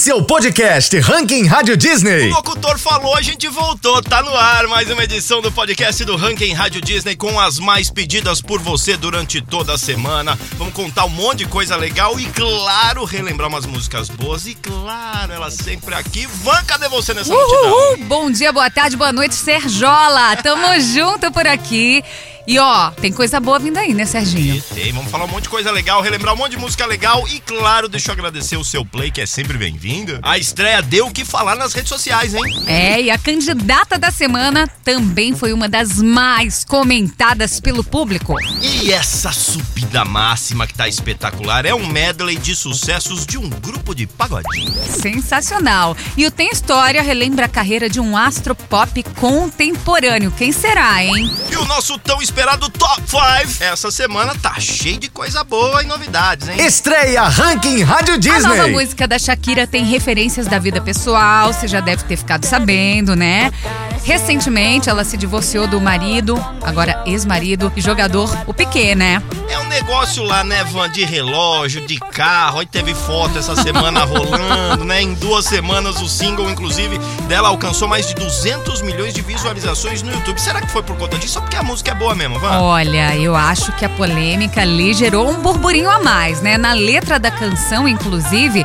Esse é o podcast Ranking Rádio O Disney. locutor falou, a gente voltou. Tá no ar mais uma edição do podcast do Ranking Rádio Disney com as mais pedidas por você durante toda a semana. Vamos contar um monte de coisa legal e, claro, relembrar umas músicas boas. E, claro, ela sempre aqui. Van, cadê você nessa multidão? Uhul! Bom dia, boa tarde, boa noite, Serjola. Tamo junto por aqui. E ó, tem coisa boa vindo aí, né, Serginho? E tem, vamos falar um monte de coisa legal, relembrar um monte de música legal e, claro, deixa eu agradecer o seu play, que é sempre bem-vindo. A estreia deu o que falar nas redes sociais, hein? É, e a candidata da semana também foi uma das mais comentadas pelo público. E essa subida máxima que tá espetacular é um medley de sucessos de um grupo de pagodinho. Sensacional. E o Tem História relembra a carreira de um astro pop contemporâneo. Quem será, hein? E o nosso tão esperado Top 5 essa semana tá cheio de coisa boa e novidades, hein? Estreia Ranking Rádio A nova Disney. música da Shakira tem referências da vida pessoal, você já deve ter ficado sabendo, né? Recentemente ela se divorciou do marido, agora ex-marido e jogador, o Piquet, né? É um negócio lá, né, Van, de relógio, de carro. Aí teve foto essa semana rolando, né? Em duas semanas o single, inclusive, dela alcançou mais de 200 milhões de visualizações no YouTube. Será que foi por conta disso ou porque a música é boa mesmo, Van? Olha, eu acho que a polêmica ali gerou um burburinho a mais, né? Na letra da canção, inclusive,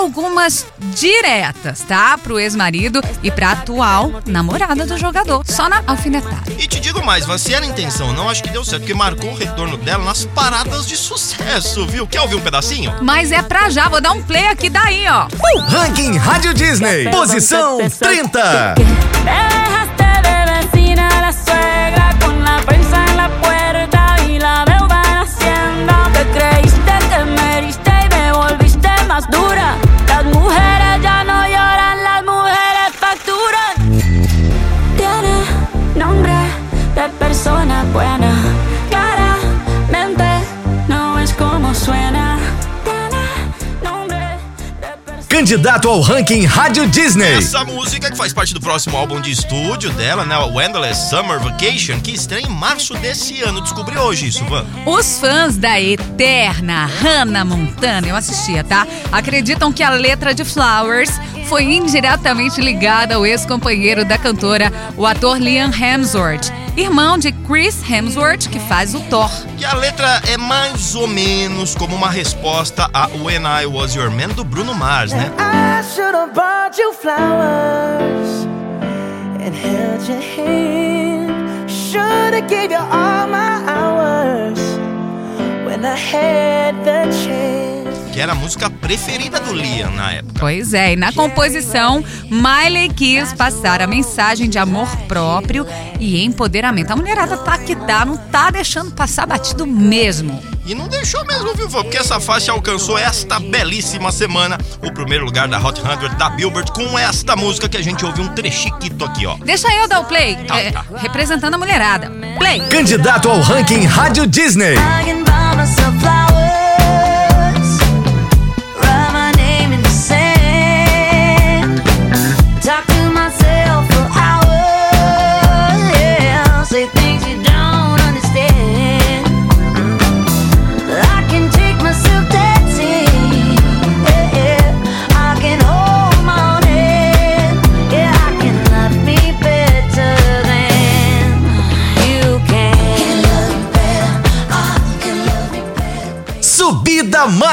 algumas diretas, tá? Pro ex-marido e pra atual namorada do jogador. Só na alfinetada. E te digo mais, se era intenção ou não, acho que deu certo, porque marcou o retorno dela nas paradas de sucesso, viu? Quer ouvir um pedacinho? Mas é pra já, vou dar um play aqui daí, ó. Ranking Rádio Disney. Posição 30. Dejaste Candidato ao Ranking Rádio Disney. Essa música que faz parte do próximo álbum de estúdio dela, né? O Endless Summer Vacation, que estreia em março desse ano. Descobri hoje isso, Van. Os fãs da eterna Hannah Montana, eu assistia, tá? Acreditam que a letra de Flowers foi indiretamente ligada ao ex-companheiro da cantora, o ator Liam Hemsworth, irmão de Chris Hemsworth, que faz o Thor. Que a letra é mais ou menos como uma resposta a When I Was Your Man do Bruno Mars, né? I should have bought you flowers and held your hand. Should have gave you all my hours when I had the chance. Que era a música preferida do Liam na época. Pois é, e na composição, Miley quis passar a mensagem de amor próprio e empoderamento. A mulherada tá que tá, não tá deixando passar batido mesmo. E não deixou mesmo, viu? Porque essa faixa alcançou esta belíssima semana o primeiro lugar da Hot 100 da Billboard com esta música que a gente ouviu um trechiquito aqui, ó. Deixa eu dar o play, Tá, é, tá. representando a mulherada. Play! Candidato ao Ranking Rádio Disney.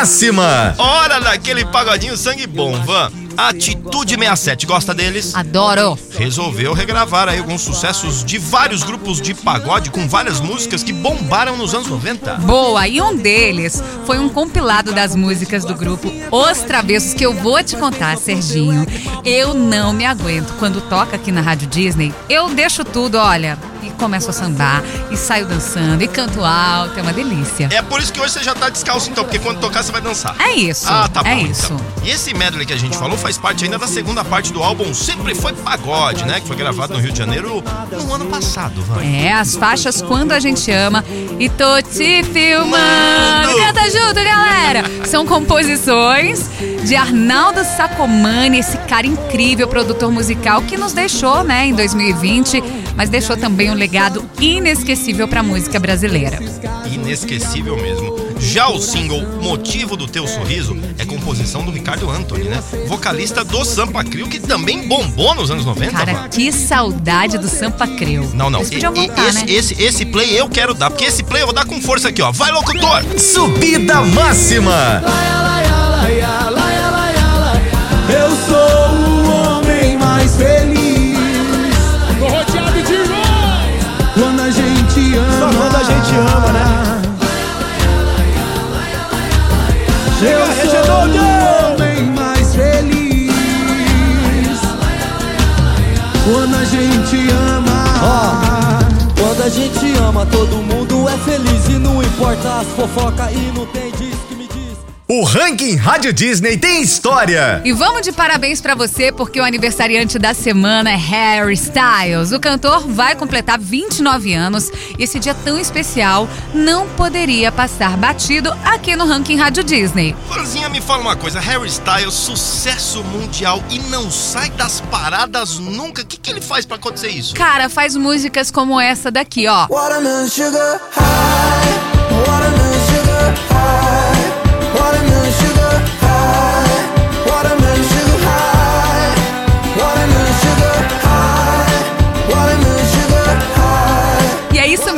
Máxima. Hora daquele pagodinho sangue bom, Van. Atitude 67, gosta deles? Adoro! Resolveu regravar aí alguns sucessos de vários grupos de pagode com várias músicas que bombaram nos anos 90. Boa, e um deles foi um compilado das músicas do grupo Os Travessos, que eu vou te contar, Serginho. Eu não me aguento. Quando toca aqui na Rádio Disney, eu deixo tudo, olha, e começo a sambar, e saio dançando, e canto alto, é uma delícia. É por isso que hoje você já tá descalço então, porque quando tocar você vai dançar. É isso, Ah, tá bom. é então. isso. E esse medley que a gente falou faz parte ainda da segunda parte do álbum Sempre Foi Pagode, né? Que foi gravado no Rio de Janeiro no ano passado, vai. É, as faixas Quando a Gente Ama e Tô Te Filmando. Mano. Canta junto, galera! São composições de Arnaldo Sacomani, esse cara incrível, produtor musical que nos deixou, né, em 2020, mas deixou também um legado inesquecível pra música brasileira. Inesquecível mesmo. Já o single Motivo do Teu Sorriso é composição do Ricardo Anthony, né? Vocalista do Sampa Crio, que também bombou nos anos 90, Cara, mano. que saudade do Sampa Creu. Não, não. Eles E- voltar, esse, né? esse, esse play eu quero dar, porque esse play eu vou dar com força aqui, ó. Vai, locutor! Subida máxima. Eu A gente ama, né? Eu sou o homem mais feliz. Quando a gente ama. Quando a gente ama, todo mundo é feliz e não importa as fofoca e não tem O ranking Rádio Disney tem história. E vamos de parabéns pra você, porque o aniversariante da semana é Harry Styles. O cantor vai completar 29 anos e esse dia tão especial não poderia passar batido aqui no ranking Rádio Disney. Florzinha, me fala uma coisa. Harry Styles, sucesso mundial e não sai das paradas nunca. O que, que ele faz pra acontecer isso? Cara, faz músicas como essa daqui, ó. Watermelon sugar high, watermelon sugar high,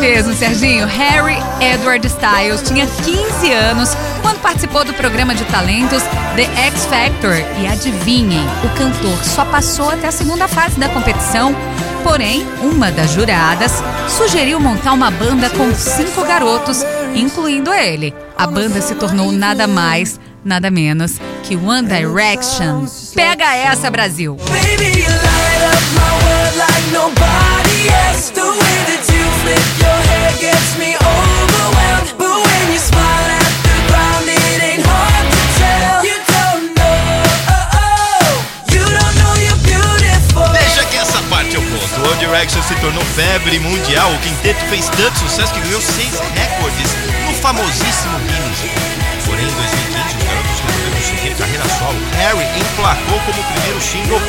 mesmo, Serginho. Harry Edward Styles tinha 15 anos quando participou do programa de talentos The X Factor. E adivinhem, o cantor só passou até a segunda fase da competição. Porém, uma das juradas sugeriu montar uma banda com cinco garotos, incluindo ele. A banda se tornou nada mais, nada menos que One Direction. Pega essa, Brasil! Baby, se tornou febre mundial. O quinteto fez tanto sucesso que ganhou seis recordes no famosíssimo Guinness. Porém, em 2015, os garotos resolveram seguir carreira solo. Harry emplacou como primeiro single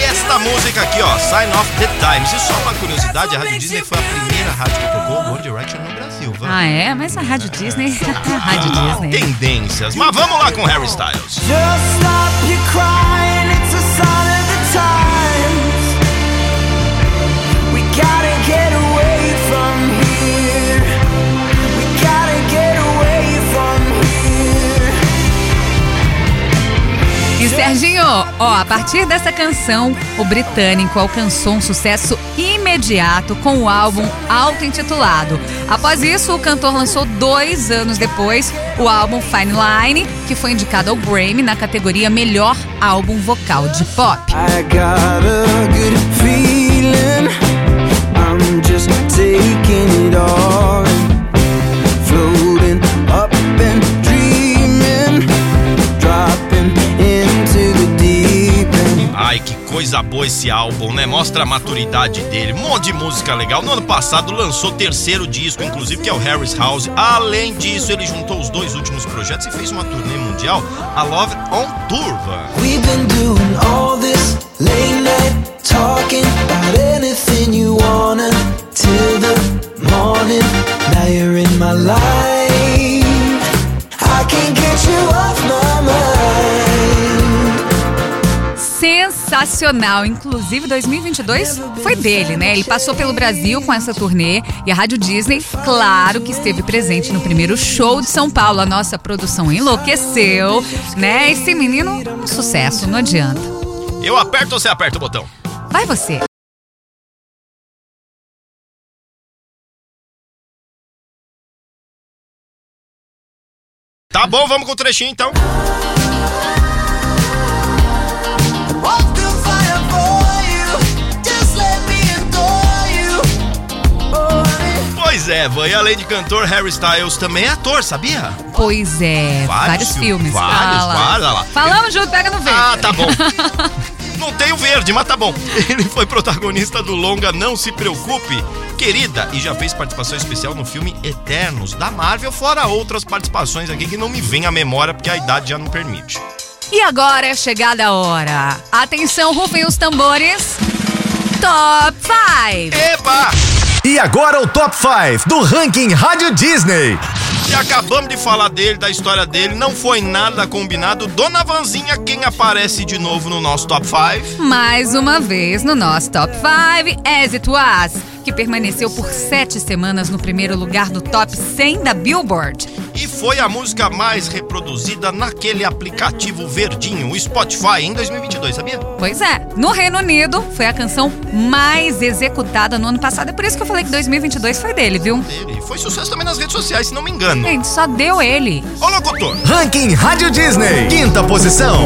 esta música aqui, ó, Sign of the Times. E só uma curiosidade, a Rádio Disney foi a primeira rádio que tocou One Direction no Brasil. Vamos. Ah, é? Mas a Rádio Disney é a Rádio Disney. Tendências. Mas vamos lá com Harry Styles. Just stop your crying, Serginho, ó, a partir dessa canção, o britânico alcançou um sucesso imediato com o álbum auto-intitulado. Após isso, o cantor lançou dois anos depois o álbum Fine Line, que foi indicado ao Grammy na categoria Melhor Álbum Vocal de Pop. I Ai, que coisa boa esse álbum, né? Mostra a maturidade dele. Um monte de música legal. No ano passado lançou terceiro disco, inclusive, que é o Harris House. Além disso, ele juntou os dois últimos projetos e fez uma turnê mundial, a Love on Tour. We've been doing all this late night talking about anything you wanna till the morning. Now you're in my life. Sensacional, inclusive 2022 foi dele, né? Ele passou pelo Brasil com essa turnê e a Rádio Disney, claro que esteve presente no primeiro show de São Paulo. A nossa produção enlouqueceu, né? Esse menino, um sucesso, não adianta. Eu aperto ou você aperta o botão? Vai você. Tá bom, vamos com o trechinho então. Pois é, Van, e além de cantor, Harry Styles também é ator, sabia? Pois é, Vários vários, filmes, vários, Fala. vários, lá. Falamos junto, pega no verde. Ah, tá bom. Não tem o verde, mas tá bom. Ele foi protagonista do longa Não Se Preocupe, Querida, e já fez participação especial no filme Eternos, da Marvel, fora outras participações aqui que não me vem à memória porque a idade já não permite. E agora é chegada a hora. Atenção, rufem os tambores. Top 5. Eba! E agora o Top 5 do ranking Rádio Disney. E acabamos de falar dele, da história dele, não foi nada combinado. Dona Vanzinha, quem aparece de novo no nosso top 5? Mais uma vez no nosso Top 5, As It Was, que permaneceu por sete semanas no primeiro lugar do Top 100 da Billboard. E foi a música mais reproduzida naquele aplicativo verdinho, o Spotify, em 2022, sabia? Pois é, no Reino Unido foi a canção mais executada no ano passado. É por isso que eu falei que 2022 foi dele, viu? Ele foi sucesso também nas redes sociais, se não me engano. Gente, só deu ele. Ô, locutor! Ranking Rádio Disney. Quinta posição.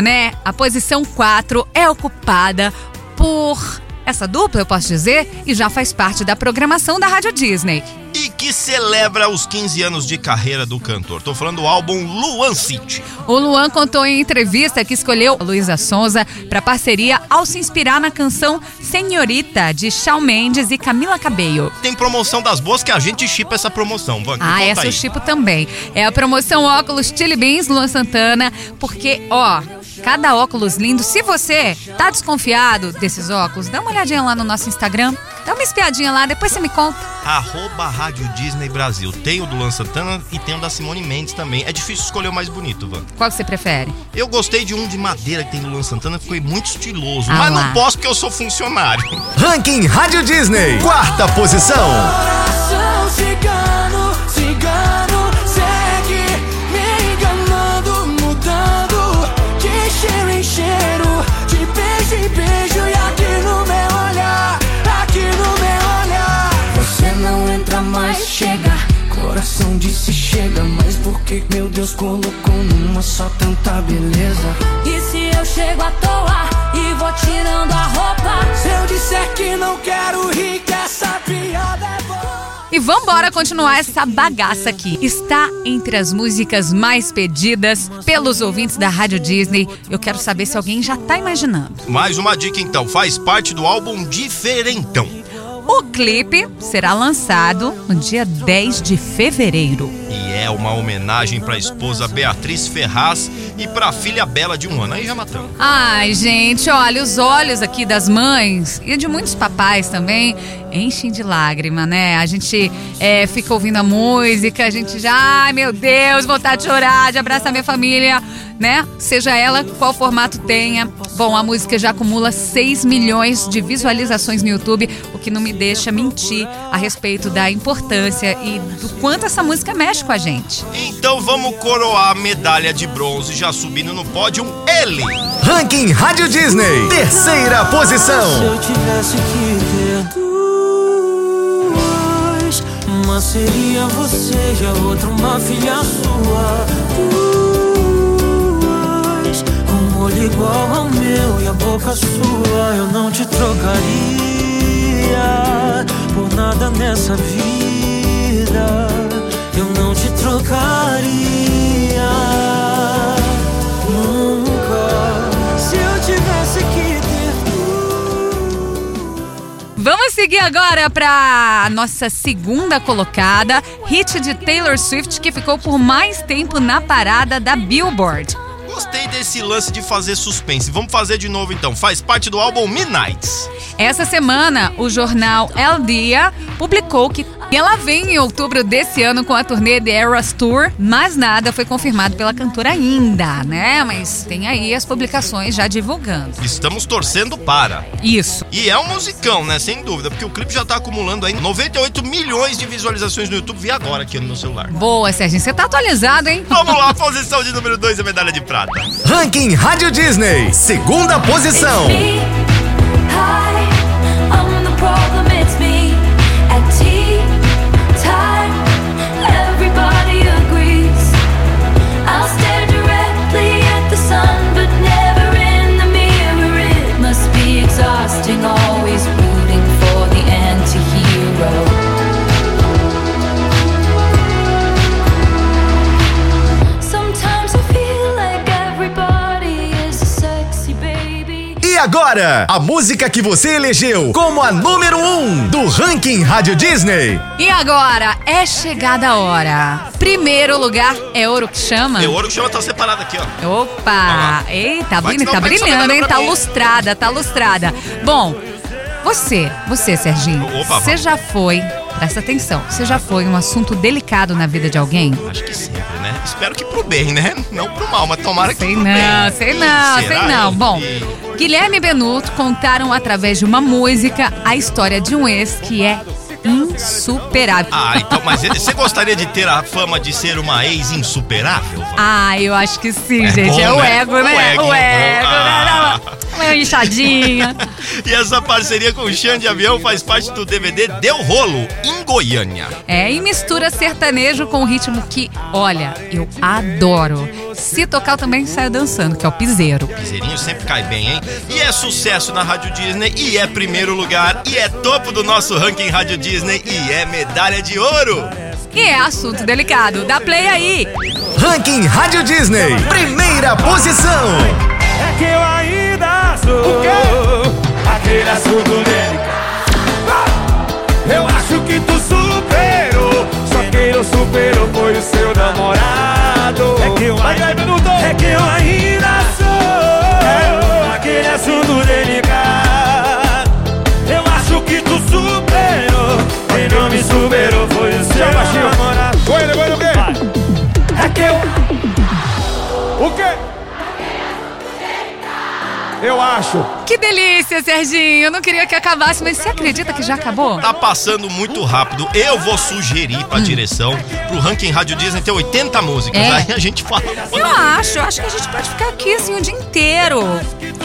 Né? A posição 4 é ocupada por essa dupla, eu posso dizer, e já faz parte da programação da Rádio Disney. E que celebra os 15 anos de carreira do cantor. Tô falando do álbum Luan City. O Luan contou em entrevista que escolheu a Luísa Sonza para parceria ao se inspirar na canção Senhorita de Shawn Mendes e Camila Cabello. Tem promoção das boas que a gente chipa essa promoção, Van. Ah, essa aí. eu chipo também. É a promoção óculos Chili Beans Luan Santana, porque, ó, cada óculos lindo. Se você tá desconfiado desses óculos, dá uma olhadinha lá no nosso Instagram, dá uma espiadinha lá, depois você me conta. Arroba Rádio Disney Brasil. Tem o do Luan Santana e tem o da Simone Mendes também. É difícil escolher o mais bonito, Van. Qual que você prefere? Eu gostei de um de madeira que tem do Luan Santana, ficou muito estiloso. Ah mas lá. não posso porque eu sou funcionário. Ranking Rádio Disney. Quarta posição. Coração cigano, cigano, mais, chega. Coração disse chega, mas por que meu Deus colocou numa só tanta beleza? E se eu chego à toa e vou tirando a roupa? Se eu disser que não quero rir, que essa piada é boa. E vambora continuar essa bagaça aqui. Está entre as músicas mais pedidas pelos ouvintes da Rádio Disney. Eu quero saber se alguém já tá imaginando. Mais uma dica então, faz parte do álbum Diferentão. O clipe será lançado no dia 10 de fevereiro. E é uma homenagem pra esposa Beatriz Ferraz e pra filha Bela de um ano. Aí já matamos. Ai, gente, olha, os olhos aqui das mães e de muitos papais também enchem de lágrima, né? A gente é, fica ouvindo a música, a gente já, ai meu Deus, vontade de chorar, de abraçar minha família, né? Seja ela qual formato tenha. Bom, a música já acumula 6 milhões de visualizações no YouTube, o que não me deixa mentir a respeito da importância e do quanto essa música mexe com a gente. Então vamos coroar a medalha de bronze já subindo no pódio ele. Ranking Rádio Disney. Terceira Se posição. eu tivesse que uma seria você e a outra uma filha sua. Duas, com um olho igual ao meu e a boca sua. Eu não te trocaria por nada nessa vida. Eu não te trocaria seguir agora para nossa segunda colocada, hit de Taylor Swift que ficou por mais tempo na parada da Billboard. Gostei desse lance de fazer suspense. Vamos fazer de novo então. Faz parte do álbum Midnights. Essa semana, o jornal El Dia publicou que ela vem em outubro desse ano com a turnê The Eras Tour, mas nada foi confirmado pela cantora ainda, né? Mas tem aí as publicações já divulgando. Estamos torcendo para. Isso. E é um musicão, né? Sem dúvida, porque o clipe já tá acumulando aí 98 milhões de visualizações no YouTube. Vi agora aqui no meu celular. Boa, Serginho, você tá atualizado, hein? Vamos lá, posição de número 2, a medalha de prata. Ranking Rádio Disney. Segunda posição. Agora, a música que você elegeu como a número 1 um do ranking Rádio Disney. E agora é chegada a hora. Primeiro lugar é ouro que chama. O ouro que chama tá separado aqui, ó. Opa! Eita, Vai tá pega essa brilhando, hein? Tá lustrada, tá lustrada. Bom, você, você, Serginho, Opa, você já foi, presta atenção, você já foi um assunto delicado na vida de alguém? Acho que sempre, né? Espero que pro bem, né? Não pro mal, mas tomara que Sei pro não, bem. sei não, Será? sei não. Bom. Guilherme e Benuto contaram através de uma música a história de um ex que é insuperável. Ah, então, mas você gostaria de ter a fama de ser uma ex insuperável? Ah, eu acho que sim, É gente. bom, é o né? ego, O né? ego, O é ego, bom. né? Ah. Uma inchadinha. E essa parceria com o Xande de Avião faz parte do DVD Deu Rolo, em Goiânia. É, e mistura sertanejo com um ritmo que, olha, eu adoro. Se tocar, também saio dançando, que é o piseiro. Piseirinho sempre cai bem, hein? E é sucesso na Rádio Disney, e é primeiro lugar, e é topo do nosso ranking Rádio Disney, e é medalha de ouro. E é assunto delicado. Dá play aí. Ranking Rádio Disney, primeira posição. É que eu ainda sou aquele assunto delicado. Eu acho que tu superou, só quem não superou foi o seu namorado. É que eu ainda, é que eu ainda Acho. Que delícia, Serginho. Eu não queria que acabasse, mas você acredita que já acabou? Tá passando muito rápido. Eu vou sugerir pra direção, pro ranking Rádio Disney ter 80 músicas. É. Aí a gente fala. Eu acho, eu acho que a gente pode ficar aqui assim o dia inteiro.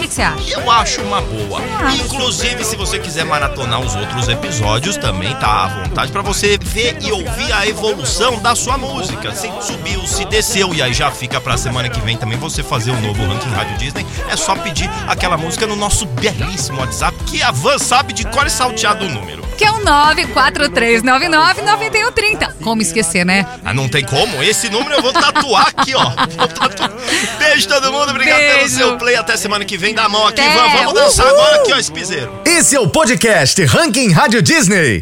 Que, você acha? Eu acho uma boa. Inclusive, se você quiser maratonar os outros episódios, também tá à vontade pra você ver e ouvir a evolução da sua música. Se subiu, se desceu, e aí já fica pra semana que vem também você fazer o novo ranking Rádio Disney. É só pedir aquela música no nosso belíssimo WhatsApp, que a Van sabe de cor e salteado o número. Que é o 943999130. Como esquecer, né? Ah, não tem como? Esse número eu vou tatuar aqui, ó. Vou tatu- Beijo todo mundo, obrigado pelo Beijo. seu play. Até semana que vem. Dá a mão aqui, Até. Van. Vamos dançar Uhul. agora aqui, ó, esse piseiro. Esse é o podcast Ranking Rádio Disney.